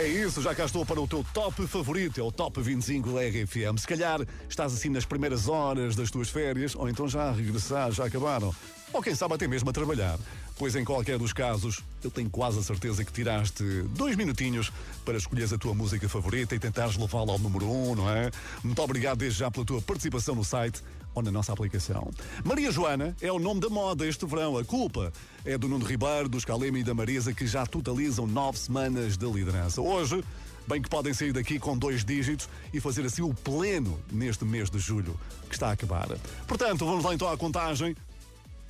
É isso, já cá estou para o teu top favorito, é o Top 25 da RFM. Se calhar estás assim nas primeiras horas das tuas férias, ou então já a regressar, já acabaram. Ou quem sabe até mesmo a trabalhar. Pois em qualquer dos casos, eu tenho quase a certeza que tiraste dois minutinhos para escolheres a tua música favorita e tentares levá-la ao número um, não é? Muito obrigado desde já pela tua participação no site ou na nossa aplicação. Maria Joana é o nome da moda este verão. A culpa é do Nuno Ribeiro, dos Calema e da Marisa, que já totalizam nove semanas de liderança. Hoje, bem que podem sair daqui com dois dígitos e fazer assim o pleno neste mês de julho, que está a acabar. Portanto, vamos lá então à contagem.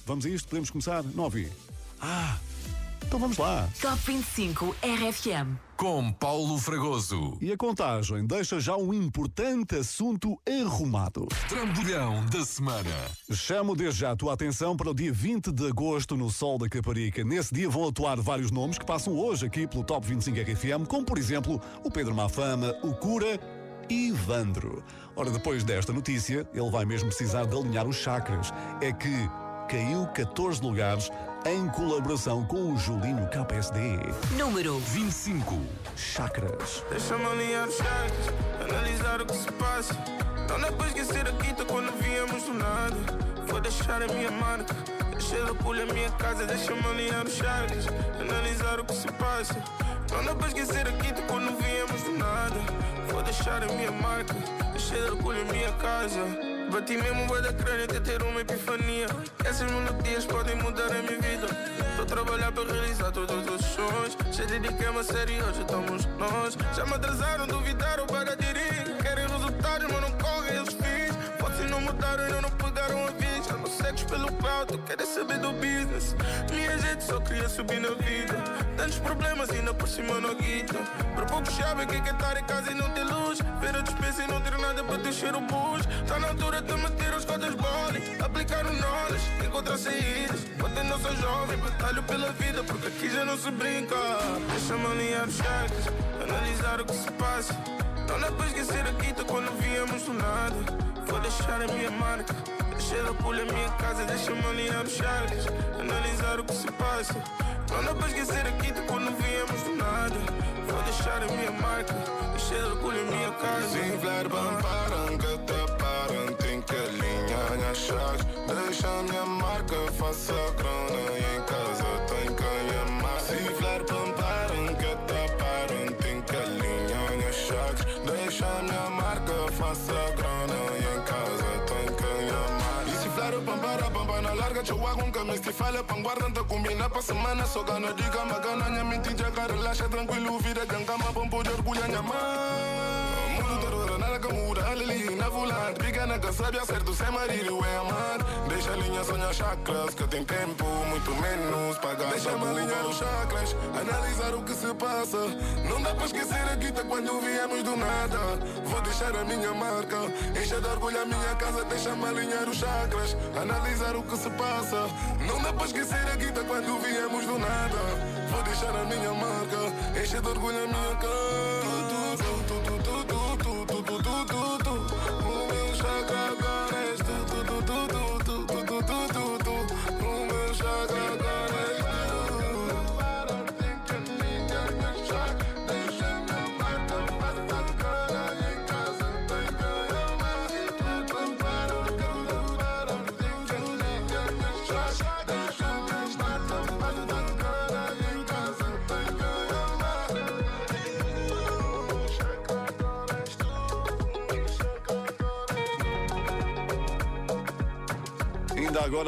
Vamos a isto? Podemos começar? Não ouvi. Ah, então vamos lá. Top 25 RFM. Com Paulo Fragoso. E a contagem deixa já um importante assunto arrumado. Trambolhão da semana. Chamo desde já a tua atenção para o dia 20 de agosto no Sol da Caparica. Nesse dia vão atuar vários nomes que passam hoje aqui pelo Top 25 RFM, como por exemplo o Pedro Mafama, o Cura e Ivandro. Ora, depois desta notícia, ele vai mesmo precisar de alinhar os chakras. É que caiu 14 lugares em colaboração com o Julinho KPSD. Número 25. Chakras. Deixa-me alinhar os chakras, analisar o que se passa. Não dá para esquecer a quinta quando viemos do nada. Vou deixar a minha marca, deixar a pulha a minha casa. Deixa-me alinhar os chakras, analisar o que se passa. Não dá para esquecer a quinta quando viemos do nada. Vou deixar a minha marca, deixar a pulha a minha casa. Bati mesmo vai da crânio até ter uma epifania. Essas melodias podem mudar a minha vida. Estou a trabalhar para realizar todos os sonhos. Já dediquei-me a sério, hoje estamos nós. Já me atrasaram, duvidaram para aderir. Pelo pau, tu queres saber do business. Minha gente só queria subir na vida. Tantos problemas, ainda por cima não guita. Por pouco sabem que é que é estar em casa e não ter luz. Ver a despesa e não ter nada para deixar o bus. Tá na altura de meter os cotas bole. Aplicar o knowledge, encontrar saídas. Quando não sou jovem, batalho pela vida, porque aqui já não se brinca. Deixa-me alinhar os chakras, analisar o que se passa. Não dá para esquecer a quinta quando viemos do nada. Vou deixar a minha marca, deixar a pulha a minha casa. Deixa-me alinhar os chakras, analisar o que se passa. Não dá para esquecer a quinta quando viemos do nada. Vou deixar a minha marca, deixar a pulha a minha casa. Sin fler param que te param Tem que alinhar as chaves Deixa a minha marca, faça a E em casa tem que amar Sin fler param que te param Tem que alinhar as chaves Deixa a minha marca, faça a larga Chihuahua, că mi-e stifale pe guardă combina pe semana. Só gana diga gama, gana minti, já cara, relaxa tranquilo Vira de gama, bom poder, culha, minha mãe muda volante, certo Sem marido é Deixa a linha sonhar chakras Que tem tempo, muito menos pagar Deixa-me alinhar os chakras Analisar o que se passa. Não dá para esquecer a guita quando viemos do nada. Vou deixar a minha marca Encha de orgulho a minha casa Deixa-me alinhar os chakras Analisar o que se passa. Não dá para esquecer a guita quando viemos do nada. Vou deixar a minha marca Encha de orgulho a minha casa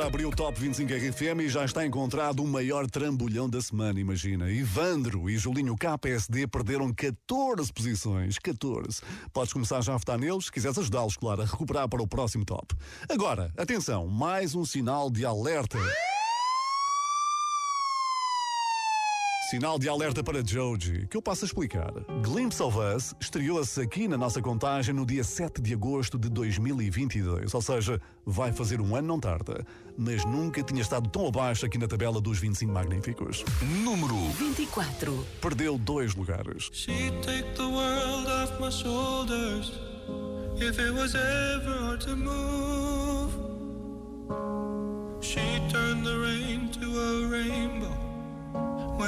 agora abriu o Top 25 RFM e já está encontrado o maior trambolhão da semana, imagina. Ivandro e Julinho KPSD perderam 14 posições. 14. Podes começar já a votar neles, se quiseres ajudá-los, claro, a recuperar para o próximo top. Agora, atenção, mais um sinal de alerta. Sinal de alerta para Joji, que eu passo a explicar. Glimpse of Us estreou-se aqui na nossa contagem no dia 7 de agosto de 2022, ou seja, vai fazer um ano não tarda, mas nunca tinha estado tão abaixo aqui na tabela dos 25 magníficos. Número 24. Perdeu dois lugares. She'd take the world off my shoulders if it was ever hard to move. She'd turn the rain to a rainbow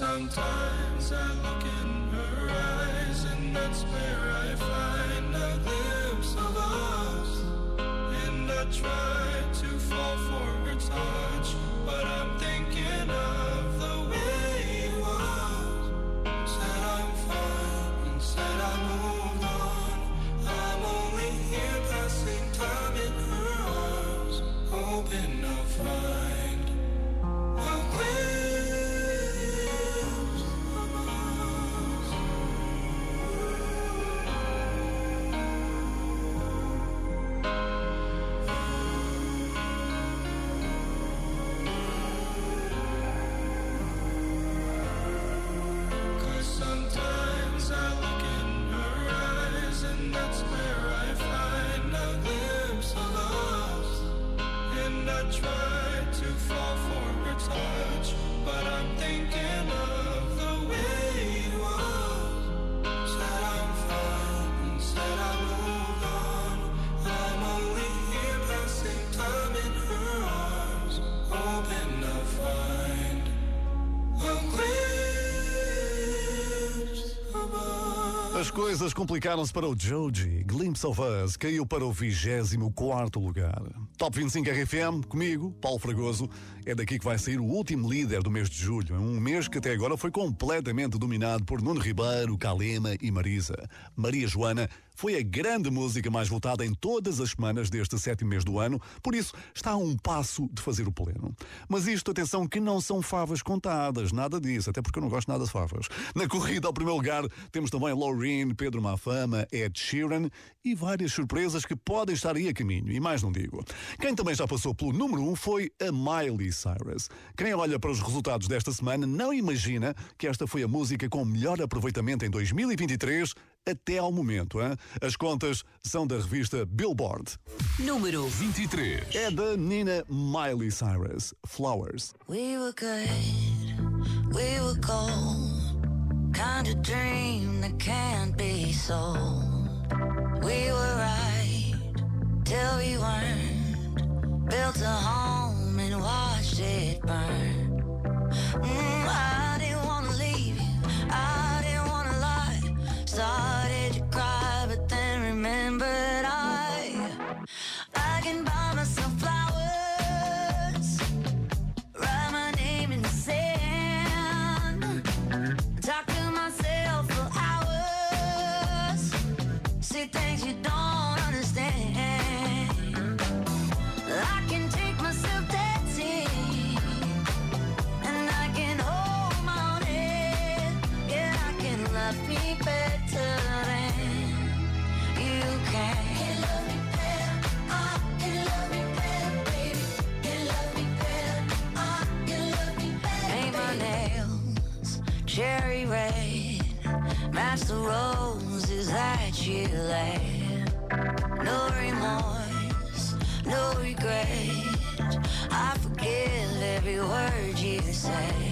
sometimes I look in her eyes and that's where And As coisas complicaram-se para o Joji. Glimpse of Us caiu para o 24 lugar. Top 25 RFM, comigo, Paulo Fragoso. É daqui que vai sair o último líder do mês de julho. Um mês que até agora foi completamente dominado por Nuno Ribeiro, Calema e Marisa. Maria Joana foi a grande música mais votada em todas as semanas deste sétimo mês do ano, por isso está a um passo de fazer o pleno. Mas isto, atenção, que não são favas contadas, nada disso, até porque eu não gosto nada de favas. Na corrida ao primeiro lugar temos também Laureen, Pedro Mafama, Ed Sheeran e várias surpresas que podem estar aí a caminho, e mais não digo. Quem também já passou pelo número 1 um foi a Miley Cyrus. Quem olha para os resultados desta semana não imagina que esta foi a música com melhor aproveitamento em 2023 até ao momento. Hein? As contas são da revista Billboard. Número 23. É da Nina Miley Cyrus, Flowers. We were good, we were gold. Kind of dream that can't be sold. We were right till we weren't. Built a home and watched it burn. Mm, I didn't wanna leave you, I stars. No remorse, no. I forgive every word you say.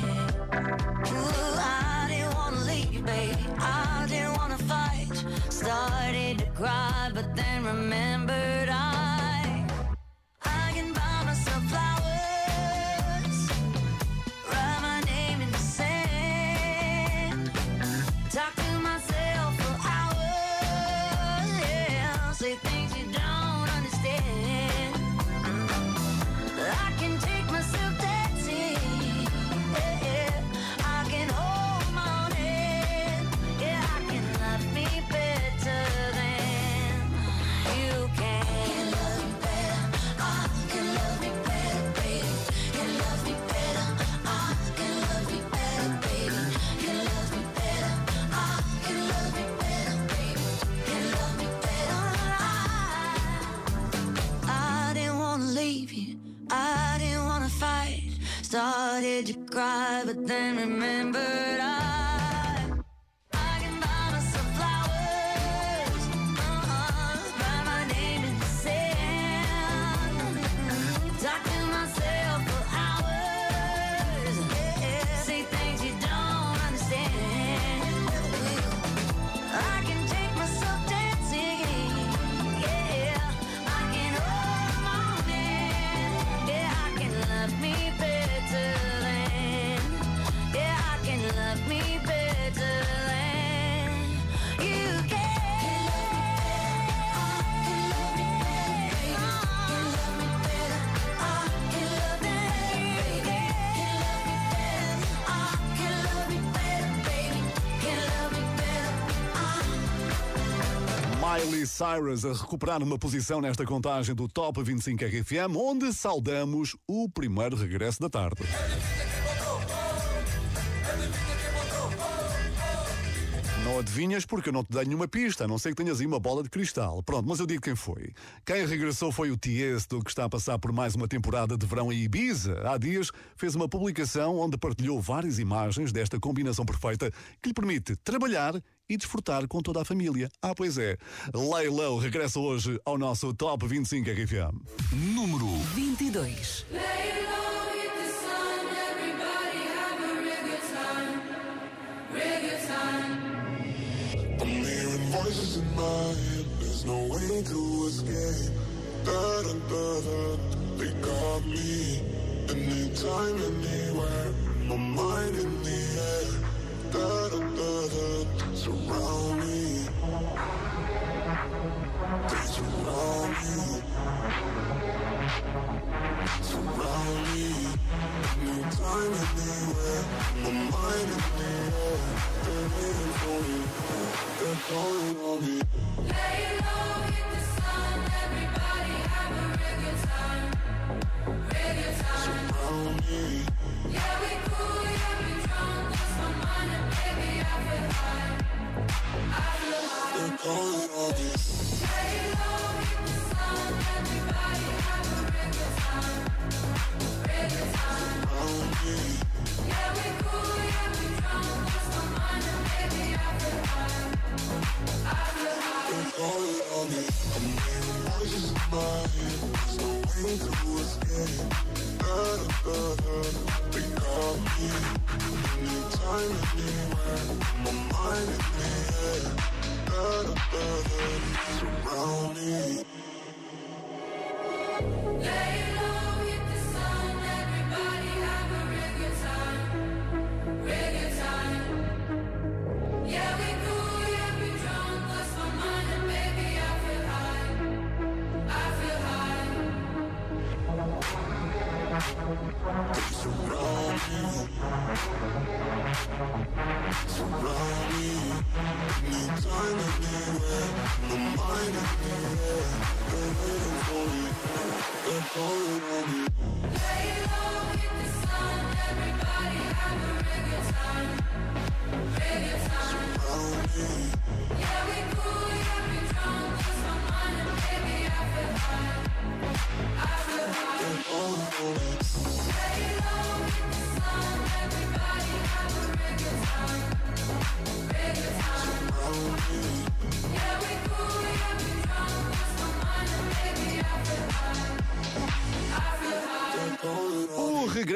Cyrus a recuperar uma posição nesta contagem do Top 25 RFM, onde saudamos o primeiro regresso da tarde. adivinhas porque eu não te dei nenhuma pista, a não ser que tenhas aí uma bola de cristal. Pronto, mas eu digo quem foi. Quem regressou foi o Tiesto, que está a passar por mais uma temporada de verão em Ibiza. Há dias fez uma publicação onde partilhou várias imagens desta combinação perfeita que lhe permite trabalhar e desfrutar com toda a família. Ah, pois é. Leilão regressa hoje ao nosso Top 25 RFM. Número 22. Leilão. voices in my head There's no way to escape. Da da da da They got me. Anytime, anywhere. My mind in the air.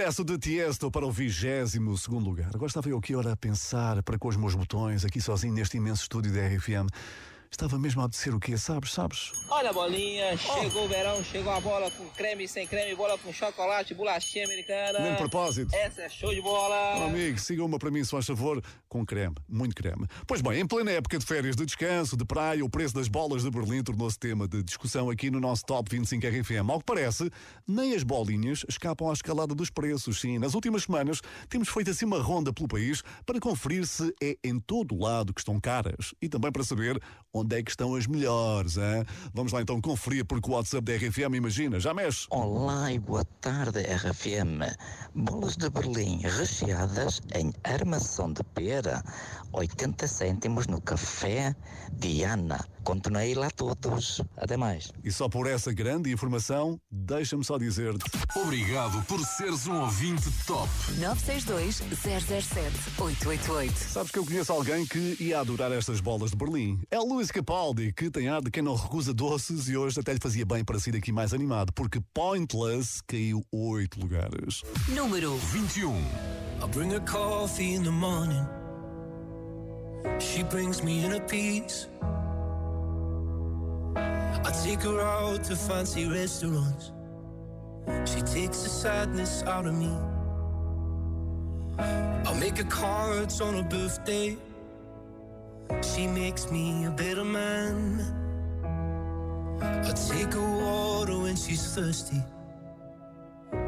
Regresso de Tiesto para o 22 lugar. Agora estava eu aqui ora a pensar para com os meus botões, aqui sozinho neste imenso estúdio da RFM. Estava mesmo a dizer o quê, sabes, sabes? Olha a bolinha, chegou o verão, chegou a bola com creme, sem creme, bola com chocolate, bolachinha americana. De propósito. Essa é show de bola. Oh, amigo, siga uma para mim, se faz favor, com creme, muito creme. Pois bem, em plena época de férias de descanso, de praia, o preço das bolas de Berlim tornou-se tema de discussão aqui no nosso Top 25 RFM. Ao que parece, nem as bolinhas escapam à escalada dos preços. Sim, nas últimas semanas temos feito assim uma ronda pelo país para conferir se é em todo o lado que estão caras e também para saber onde é que estão as melhores. Hein? Vamos lá então conferir porque o WhatsApp da RFM, imagina, já mexe. Olá e boa tarde, RFM. Bolas de Berlim recheadas em armação de pera, 80 cêntimos no café Diana. Continuei lá todos. Até mais. E só por essa grande informação, deixa-me só dizer-te. Obrigado por seres um ouvinte top. 962-007-888. Sabes que eu conheço alguém que ia adorar estas bolas de Berlim. É o Luís Capaldi, que tem ar de quem não recusa doces e hoje até lhe fazia bem para sair aqui mais animado, porque Pointless caiu oito lugares. Número 21. I bring her coffee in the morning. She brings me in a piece. I take her out to fancy restaurants. She takes the sadness out of me. I'll make her cards on her birthday. She makes me a better man. I take her water when she's thirsty.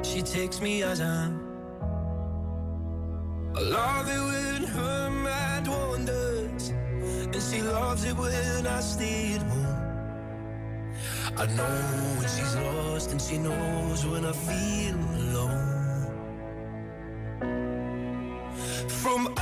She takes me as I am. I love it when her mind wanders, and she loves it when I stay at home. I know when she's lost, and she knows when I feel alone. From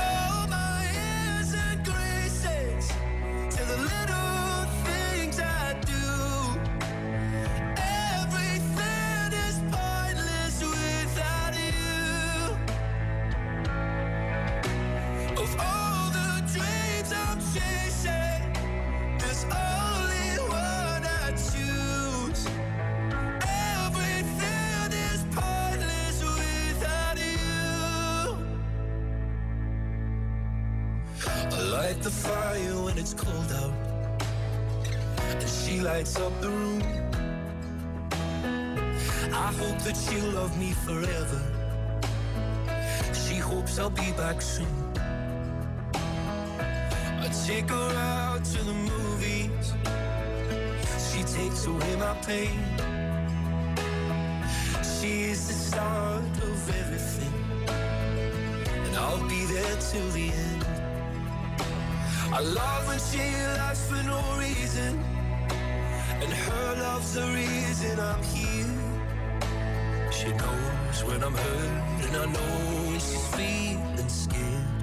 I take her out to the movies. She takes away my pain. She is the start of everything, and I'll be there till the end. I love when she laughs for no reason, and her love's the reason I'm here. She knows when I'm hurt, and I know when she's feeling scared.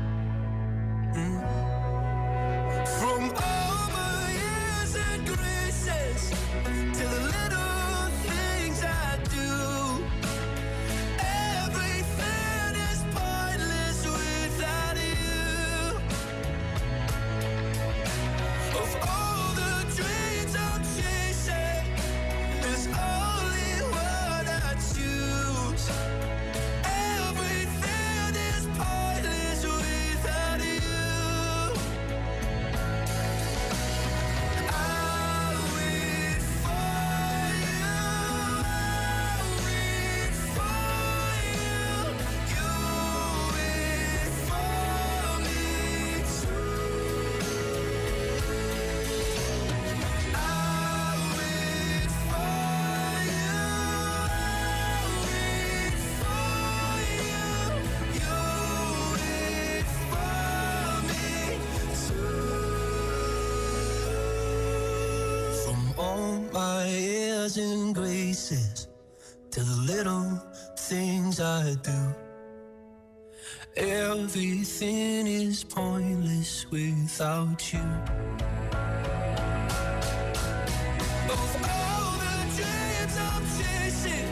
Everything is pointless without you. Of all the dreams I'm chasing,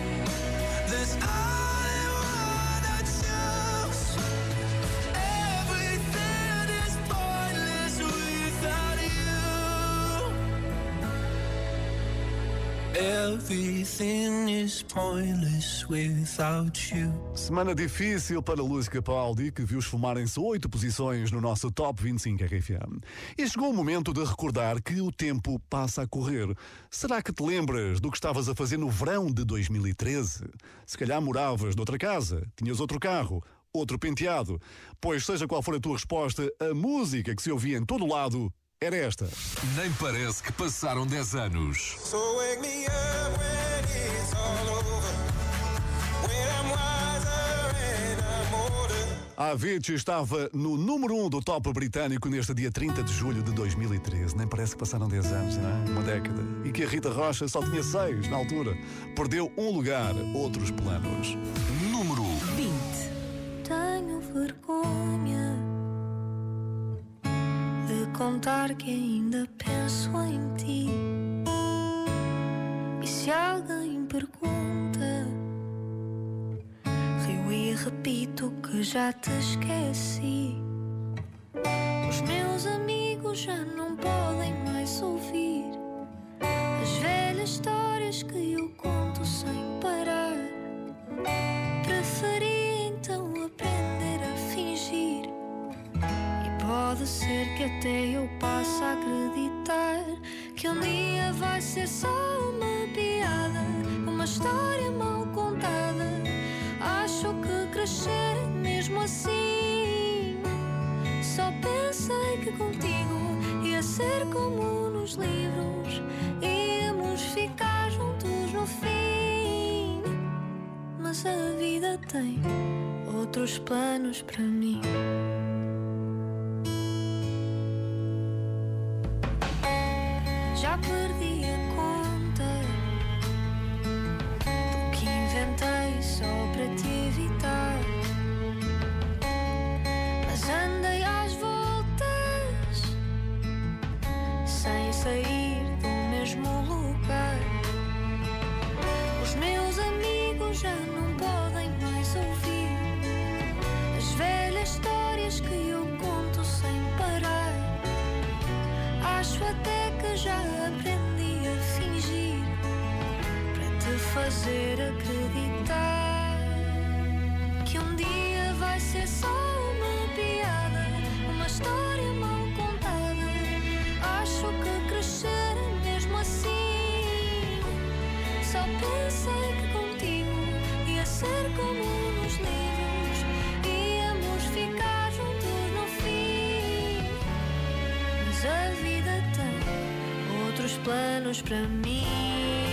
Semana difícil para Luís Capaldi, que viu esfumarem-se oito posições no nosso Top 25 RFM. E chegou o momento de recordar que o tempo passa a correr. Será que te lembras do que estavas a fazer no verão de 2013? Se calhar moravas noutra casa, tinhas outro carro, outro penteado. Pois seja qual for a tua resposta, a música que se ouvia em todo lado era esta. Nem parece que passaram 10 anos. So wake me up when it's all over. When I'm wiser and I'm older. A Avicii estava no número 1 um do top britânico neste dia 30 de julho de 2013. Nem parece que passaram 10 anos, não é? Uma década. E que a Rita Rocha só tinha 6 na altura. Perdeu um lugar, outros planos. Número 20. Tenho vergonha contar que ainda penso em ti. E se alguém pergunta, rio e repito que já te esqueci. Os meus amigos já não podem mais ouvir as velhas histórias até eu passe a acreditar que um dia vai ser só uma piada, uma história mal contada. Acho que crescer mesmo assim. Só pensei que contigo ia ser como nos livros, íamos ficar juntos no fim. Mas a vida tem outros planos para mim. Mas a vida tem outros planos para mim.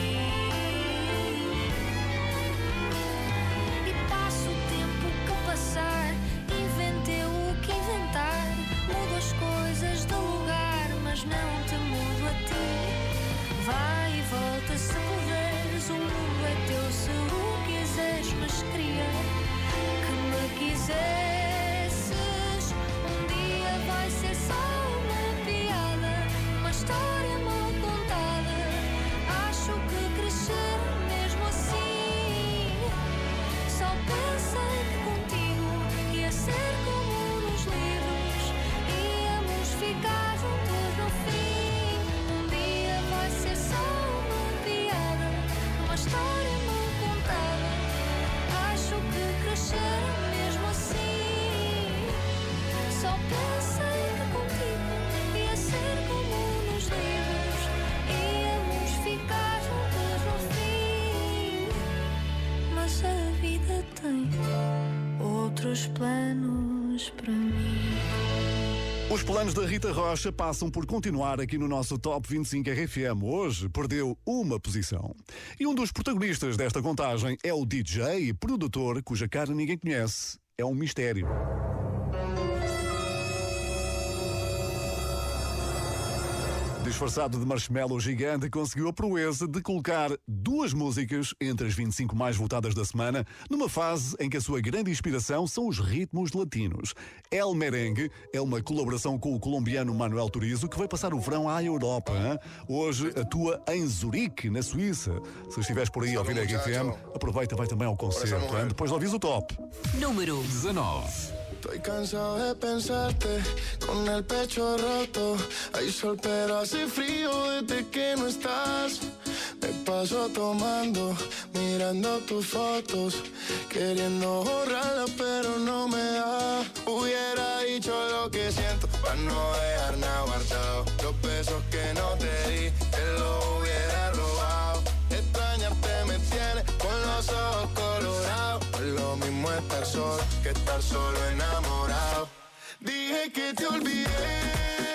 Os planos da Rita Rocha passam por continuar aqui no nosso Top 25 RFM. Hoje perdeu uma posição. E um dos protagonistas desta contagem é o DJ e produtor cuja cara ninguém conhece. É um mistério. Disfarçado de marshmallow gigante, conseguiu a proeza de colocar duas músicas entre as 25 mais votadas da semana, numa fase em que a sua grande inspiração são os ritmos latinos. El Merengue é uma colaboração com o colombiano Manuel Turizo, que vai passar o verão à Europa. hein? Hoje atua em Zurique, na Suíça. Se estiveres por aí a ouvir a RFM, aproveita, vai também ao concerto. hein? Depois de ouvires o top. Número 19. Estoy cansado de pensarte con el pecho roto. Hay sol, pero hace frío desde que no estás. Me paso tomando, mirando tus fotos, queriendo borrarlas, pero no me da. Hubiera dicho lo que siento, para no dejar nada guardado. Los besos que no te di, estar solo que estar solo enamorado. Dije que te olvidé,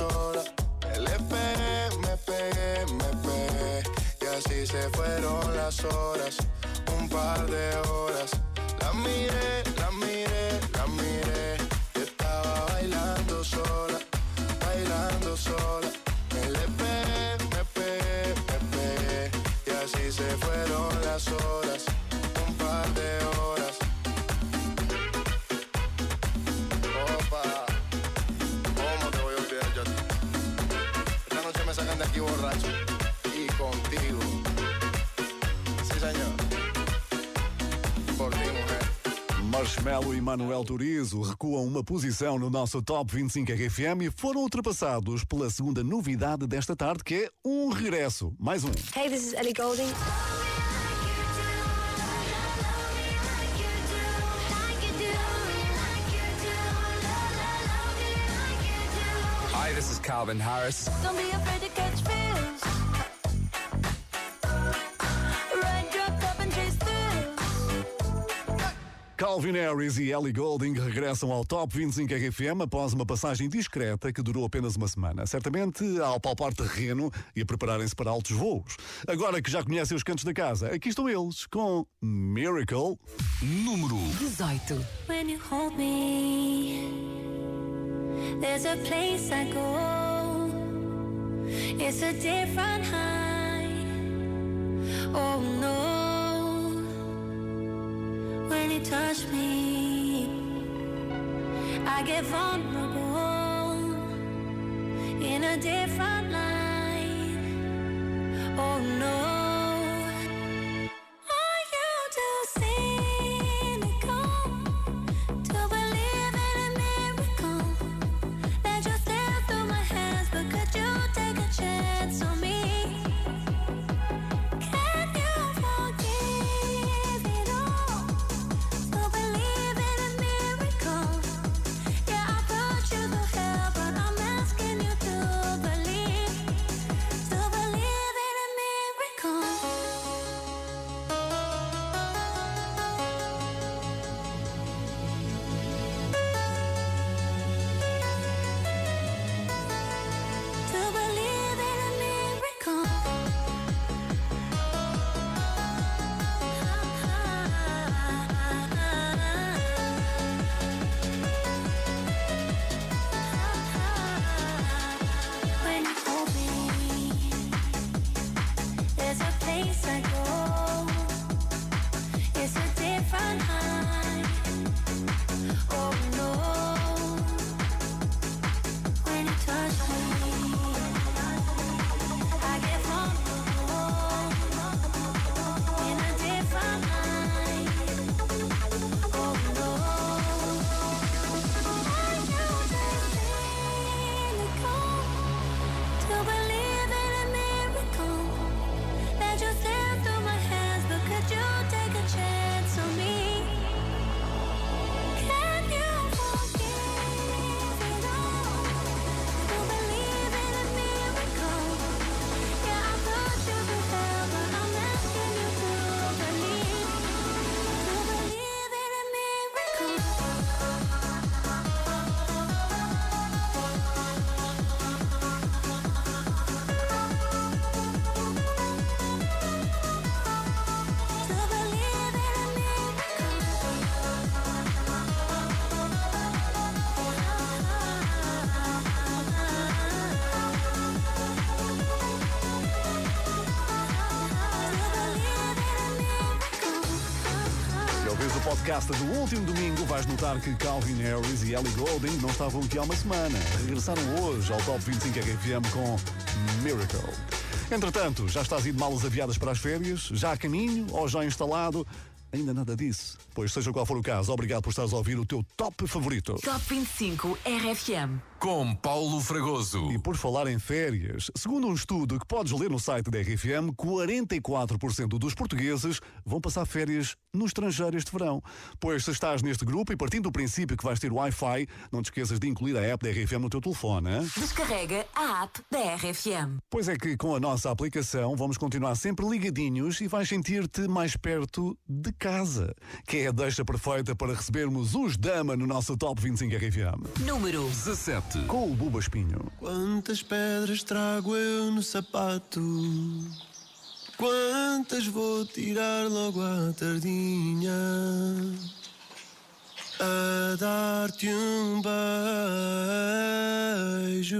Sola. Marshmello e Manuel Turizo recuam uma posição no nosso Top 25 RFM e foram ultrapassados pela segunda novidade desta tarde, que é um regresso. Mais um. Hey, this is Ellie Golding. Hi, this is Calvin Harris. Don't be afraid to catch feels. Calvin Harris e Ellie Goulding regressam ao Top 25 RFM após uma passagem discreta que durou apenas uma semana. Certamente ao palpar terreno e a prepararem-se para altos voos. Agora que já conhecem os cantos da casa, aqui estão eles com Miracle. Número 18. When you hold me, there's a place I go. It's a different high. Oh no. Touch me, I get vulnerable in a different light. Oh no. Podcast do último domingo, vais notar que Calvin Harris e Ellie Goulding não estavam aqui há uma semana. Regressaram hoje ao Top 25 RFM com Miracle. Entretanto, já estás indo malas aviadas para as férias? Já a caminho ou já instalado? Ainda nada disso. Pois seja qual for o caso, obrigado por estares a ouvir o teu top favorito. Top 25 RFM. Com Paulo Fragoso. E por falar em férias, segundo um estudo que podes ler no site da RFM, 44% dos portugueses vão passar férias no estrangeiro este verão. Pois se estás neste grupo e partindo do princípio que vais ter Wi-Fi, não te esqueças de incluir a app da RFM no teu telefone. Hein? Descarrega a app da RFM. Pois é que com a nossa aplicação vamos continuar sempre ligadinhos e vais sentir-te mais perto de casa, que é a deixa perfeita para recebermos os Dama no nosso Top 25 RFM. Número 17. Com o Buba Espinho. Quantas pedras trago eu no sapato? Quantas vou tirar logo à tardinha? A dar-te um beijo.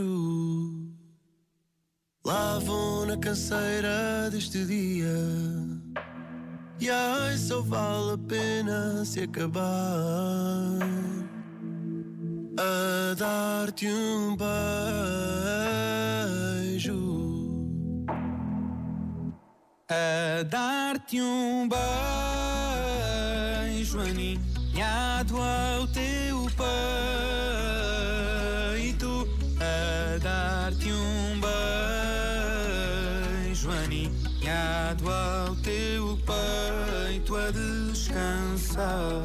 Lá vou na canseira deste dia. E ai, só vale a pena se acabar a dar-te um beijo. A dar-te um beijo aninhado ao teu peito. A dar-te um beijo aninhado ao teu peito a descansar.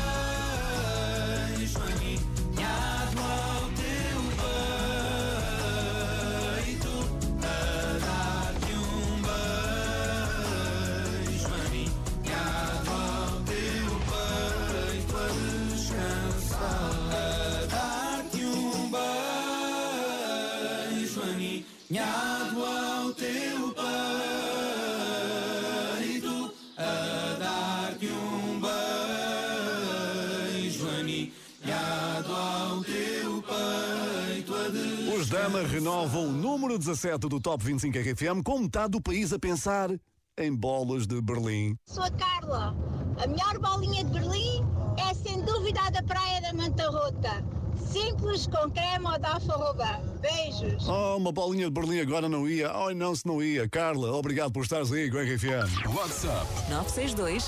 Dama renovam o número 17 do Top 25 RFM com metade do país a pensar em bolas de Berlim. Sou a Carla. A melhor bolinha de Berlim é sem dúvida a da Praia da Manta Rota. Simples com creme ou da alfarroba. Beijos. Oh, uma bolinha de Berlim agora não ia. Ai não, se não ia. Carla, obrigado por estares aí com a RFM. WhatsApp 962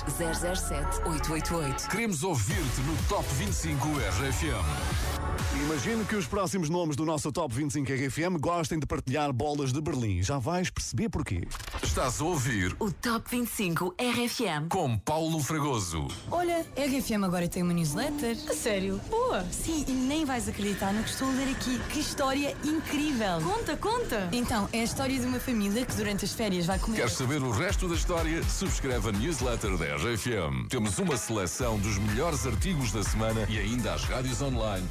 007 888. Queremos ouvir-te no Top 25 RFM. Imagino que os próximos nomes do nosso Top 25 RFM gostem de partilhar bolas de Berlim. Já vais perceber porquê. Estás a ouvir O Top 25 RFM. com Paulo Fragoso. Olha, a RFM agora tem uma newsletter. A sério? Boa! Sim, e nem vais acreditar no que estou a ler aqui. Que história incrível! Conta, conta! Então, é a história de uma família que durante as férias vai comer. Queres saber o resto da história? Subscreve a newsletter da RFM. Temos uma seleção dos melhores artigos da semana e ainda as rádios online,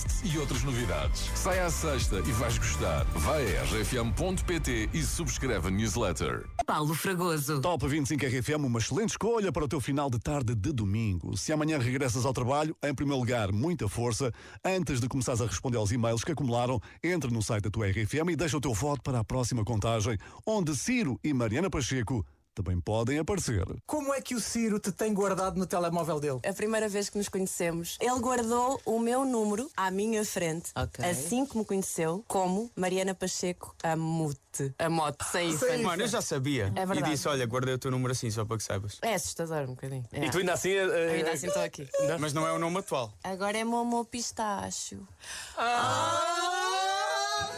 podcasts e outras novidades. Sai à sexta e vais gostar. Vai a rfm.pt e subscreve a newsletter. Paulo Fragoso. Top 25 RFM, uma excelente escolha para o teu final de tarde de domingo. Se amanhã regressas ao trabalho, em primeiro lugar, muita força. Antes de começares a responder aos e-mails que acumularam, entra no site da tua RFM e deixa o teu voto para a próxima contagem, onde Ciro e Mariana Pacheco também podem aparecer. Como é que o Ciro te tem guardado no telemóvel dele? A primeira vez que nos conhecemos, ele guardou o meu número à minha frente. Ok. Assim que me conheceu, como Mariana Pacheco Amute. Amote, sem hífen. Mano, eu já sabia. É verdade. E disse: olha, guardei o teu número assim, só para que saibas. É assustador um bocadinho. É. E tu ainda assim. eh, Ainda assim estou aqui. Mas não é o nome atual. Agora é Momo Pistacho.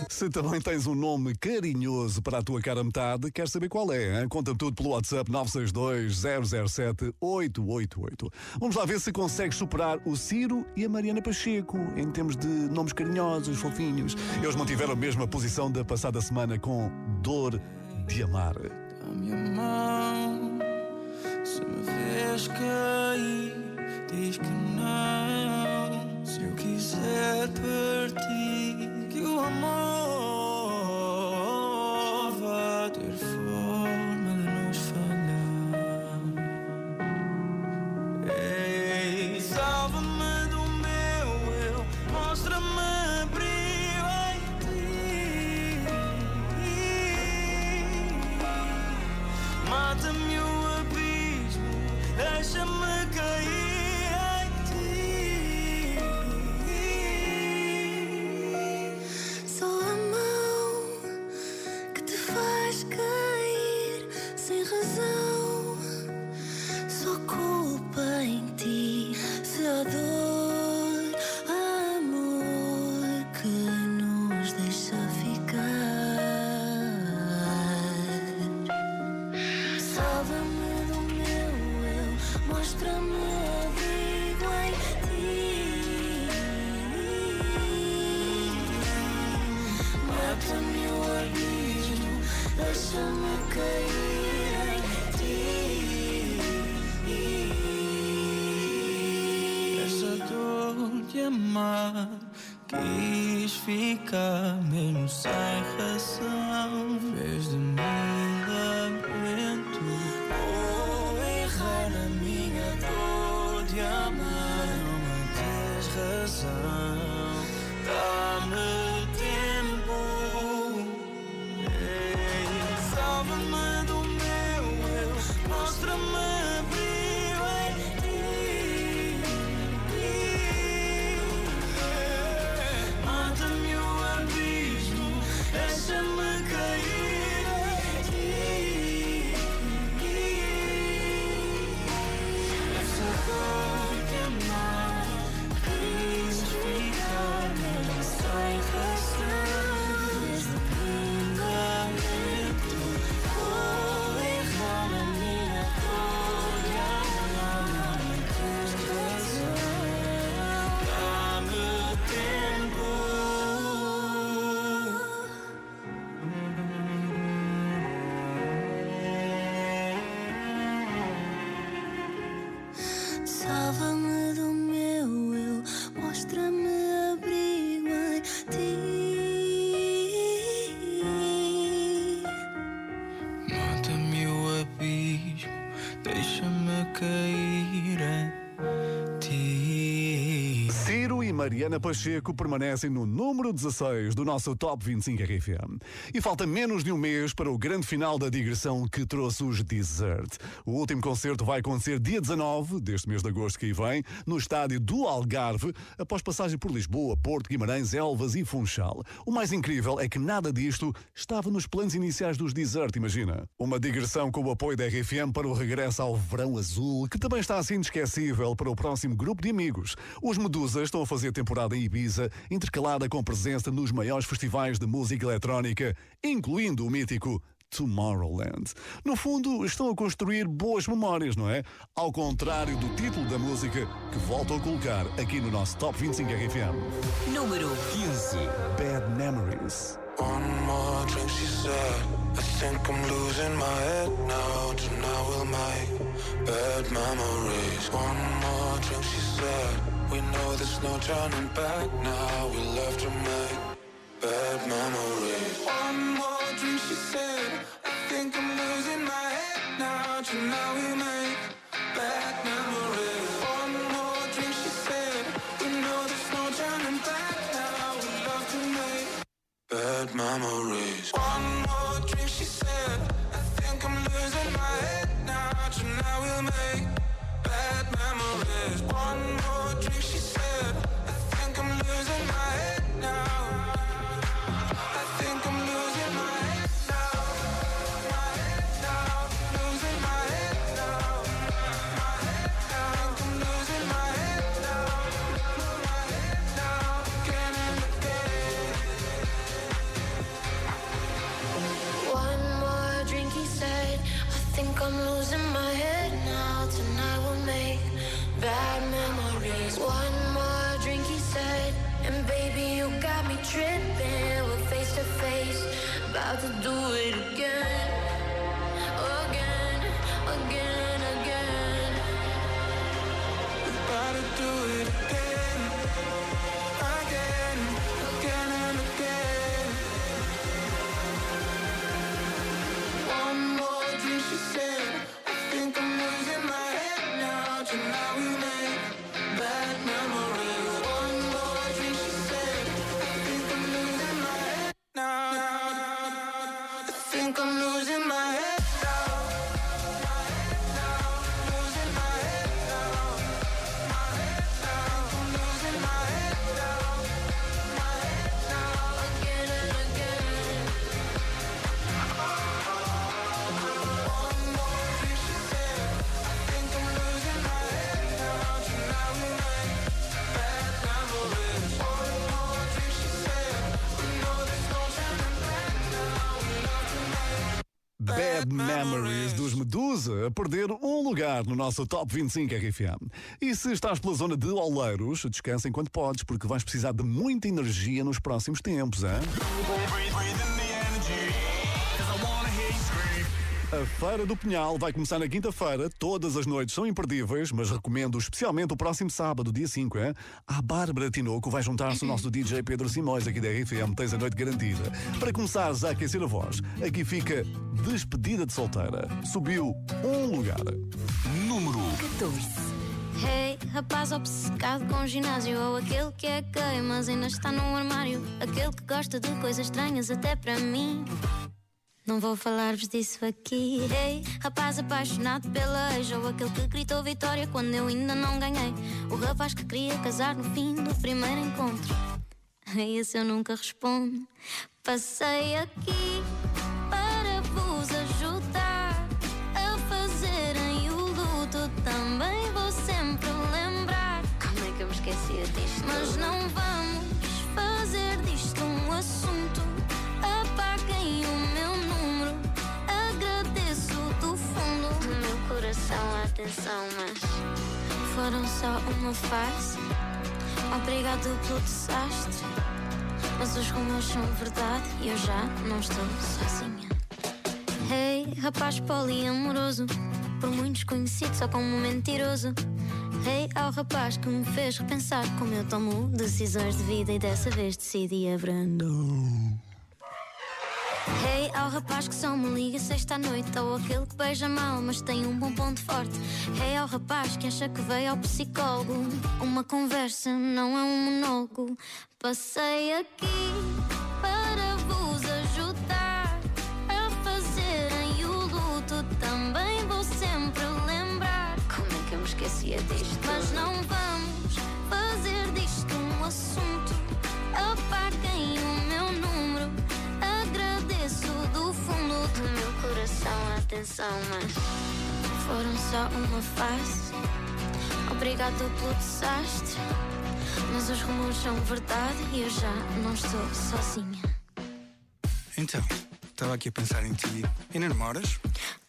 Se também tens um nome carinhoso para a tua cara metade, quer saber qual é? Conta-me tudo pelo WhatsApp 962-007-888. Vamos lá ver se consegues superar o Ciro e a Mariana Pacheco em termos de nomes carinhosos, fofinhos. Eles mantiveram a mesma posição da passada semana com Dor de Amar. Dá-me mão, se me vês cair, diz que não. Se eu quiser partir, que o amor vai ter forma de nos falhar. Ei, salva-me do meu eu, mostra-me brilho em ti. Mata-me Mariana Pacheco permanecem no número 16 do nosso Top 25 RFM. E falta menos de um mês para o grande final da digressão que trouxe os Desert. O último concerto vai acontecer dia 19 deste mês de agosto que aí vem, no estádio do Algarve, após passagem por Lisboa, Porto, Guimarães, Elvas e Funchal. O mais incrível é que nada disto estava nos planos iniciais dos Desert, imagina. Uma digressão com o apoio da RFM para o regresso ao verão azul, que também está assim inesquecível para o próximo grupo de amigos. Os Medusas estão a fazer temporada em Ibiza, intercalada com presença nos maiores festivais de música eletrónica, incluindo o mítico Tomorrowland. No fundo, estão a construir boas memórias, não é? Ao contrário do título da música que volto a colocar aqui no nosso Top 25 RFM. Número 15. Bad Memories. One more drink, she said. I think I'm losing my head now. Tonight we'll make bad memories. One more drink, she said. We know there's no turning back now. We love to make bad memories. One more drink, she said. Medusa a perder um lugar no nosso Top 25 RFM. E se estás pela zona de Oleiros, descansa enquanto podes, porque vais precisar de muita energia nos próximos tempos, hein? A Feira do Pinhal vai começar na quinta-feira. Todas as noites são imperdíveis, mas recomendo especialmente o próximo sábado, dia 5. Hein? A Bárbara Tinoco vai juntar-se ao nosso DJ Pedro Simões aqui da RFM. Tens a noite garantida. Para começares a aquecer a voz, aqui fica Despedida de Solteira. Subiu um lugar. Número 14. Hey, rapaz obcecado com ginásio Ou aquele que é gay, mas ainda está no armário Aquele que gosta de coisas estranhas até para mim Não vou falar-vos disso aqui. Hey, rapaz apaixonado pela ex Ou aquele que gritou vitória quando eu ainda não ganhei. O rapaz que queria casar no fim do primeiro encontro. A esse eu nunca respondo. Passei aqui para vos ajudar A fazerem o luto. Também vou sempre lembrar. Como é que eu me esquecia disto? Mas não vamos fazer disto um assunto coração a atenção Mas foram só uma face Obrigado pelo desastre Mas os rumores são verdade E eu já não estou sozinha. Hey, rapaz poliamoroso Por muitos conhecido só como mentiroso. Hey, ao rapaz que me fez repensar Como eu tomo decisões de vida E dessa vez decidi abrandar Hey, ao rapaz que só me liga sexta à noite. Ou aquele que beija mal, mas tem um bom ponto forte. Hey, ao rapaz que acha que veio ao psicólogo? Uma conversa não é um monólogo. Passei aqui para vos ajudar A fazerem o luto. Também vou sempre lembrar. Como é que eu me esquecia disto? Mas não vamos atenção, mas foram só uma face. Obrigado pelo desastre, Mas os rumores são verdade e eu já não estou sozinha. Então, estava aqui a pensar em ti. E não namoras?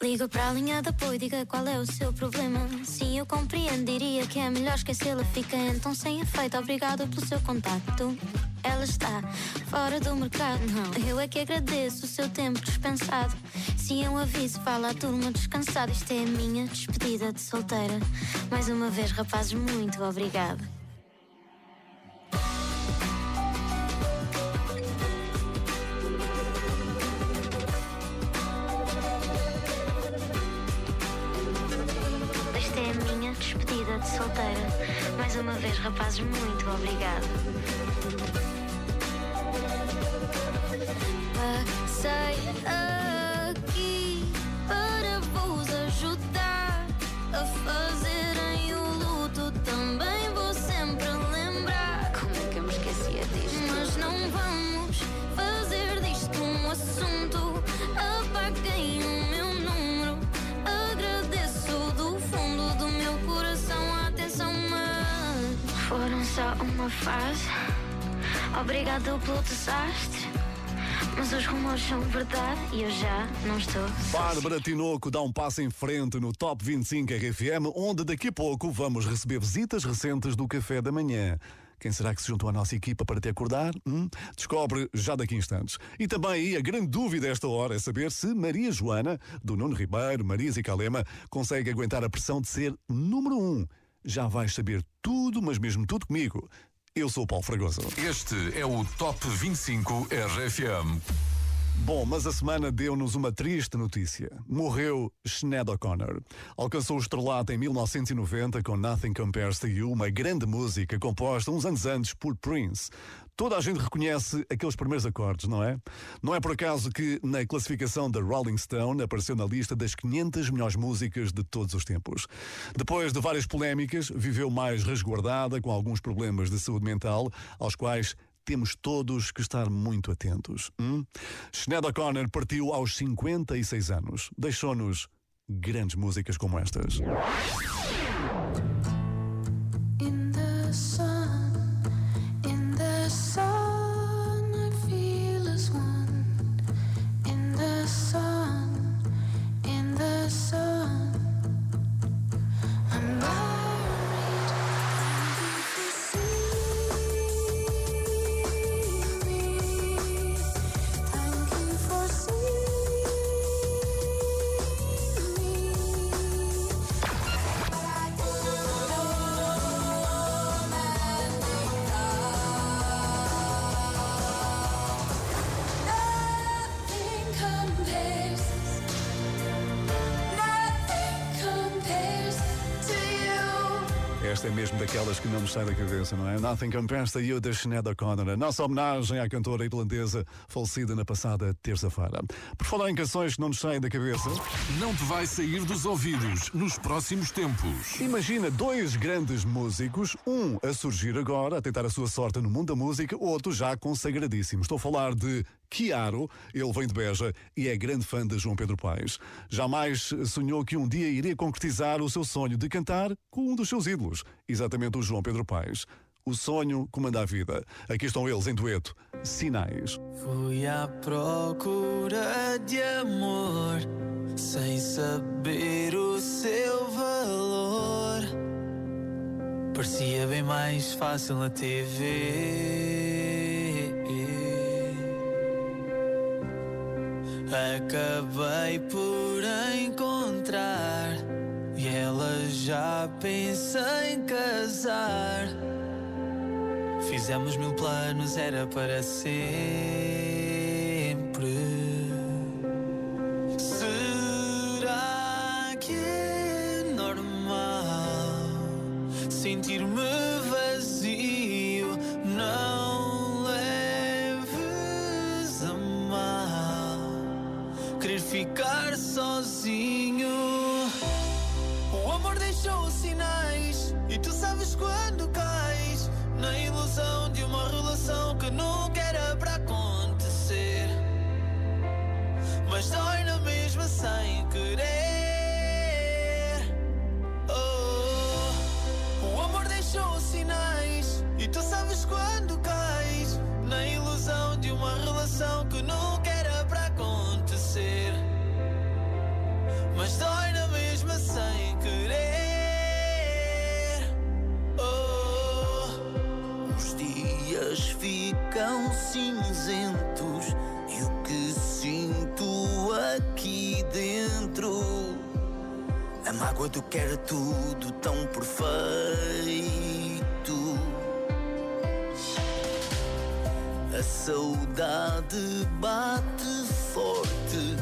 Liga para a linha de apoio, diga qual é o seu problema. Sim, eu compreendo, diria que é melhor esquecê-la. Fica então sem efeito, obrigado pelo seu contacto. Ela está fora do mercado, não. Eu é que agradeço o seu tempo dispensado. Sim, eu aviso, fala à turma descansada. Isto é a minha despedida de solteira. Mais uma vez, rapazes, muito obrigada. Solteira. Mais uma vez, rapazes, muito obrigada. Passei aqui só uma fase. Obrigado pelo desastre. Mas os rumores são verdade e eu já não estou. Bárbara Tinoco dá um passo em frente no Top 25 RFM, onde daqui a pouco vamos receber visitas recentes do café da manhã. Quem será que se juntou à nossa equipa para te acordar? Hum? Descobre já daqui a instantes. E também a grande dúvida esta hora é saber se Maria Joana, do Nuno Ribeiro, Marisa e Calema, consegue aguentar a pressão de ser número um. Já vais saber tudo, mas mesmo tudo comigo. Eu sou o Paulo Fragoso. Este é o Top 25 RFM. Bom, mas a semana deu-nos uma triste notícia. Morreu Sinead O'Connor. Alcançou o estrelato em 1990 com Nothing Compares to You, uma grande música composta uns anos antes por Prince. Toda a gente reconhece aqueles primeiros acordes, não é? Não é por acaso que na classificação da Rolling Stone apareceu na lista das 500 melhores músicas de todos os tempos. Depois de várias polémicas, viveu mais resguardada com alguns problemas de saúde mental, aos quais temos todos que estar muito atentos. Hum? Sinead O'Connor partiu aos 56 anos. Deixou-nos grandes músicas como estas. Que não nos sai da cabeça, não é? Nothing Compares to You, da Sinead O'Connor. A nossa homenagem à cantora irlandesa falecida na passada terça-feira. Por falar em canções que não nos saem da cabeça... Não te vai sair dos ouvidos nos próximos tempos. Imagina dois grandes músicos, um a surgir agora, a tentar a sua sorte no mundo da música, outro já consagradíssimo. Estou a falar de Chiaro, ele vem de Beja e é grande fã de João Pedro Paes. Jamais sonhou que um dia iria concretizar o seu sonho de cantar com um dos seus ídolos, exatamente o João Pedro Paes. O sonho comanda a vida. Aqui estão eles em dueto. Sinais. Fui à procura de amor sem saber o seu valor. Parecia bem mais fácil na TV. Acabei por encontrar e ela já pensa em casar. Fizemos mil planos, era para sempre. Será que é normal sentir-me quando quero tudo tão perfeito. A saudade bate forte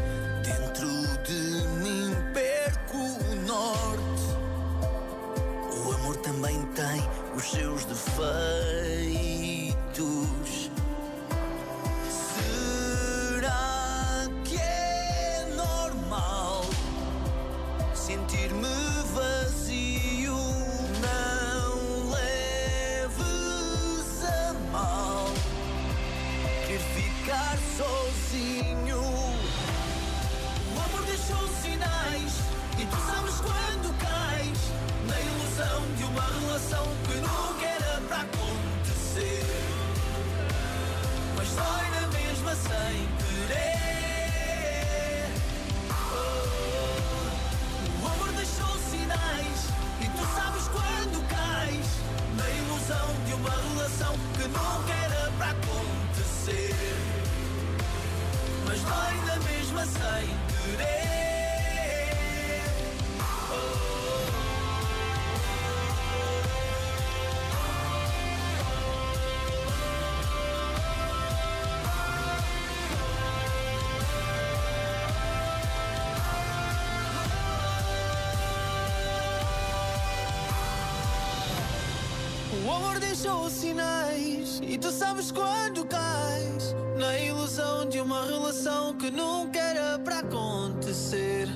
deixou sinais. E tu sabes quando cais. Na ilusão de uma relação que nunca era para acontecer.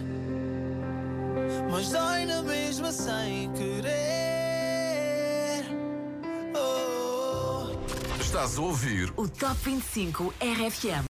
Mas dói na mesma sem querer. Oh. oh, oh. Estás a ouvir o Top 25 RFM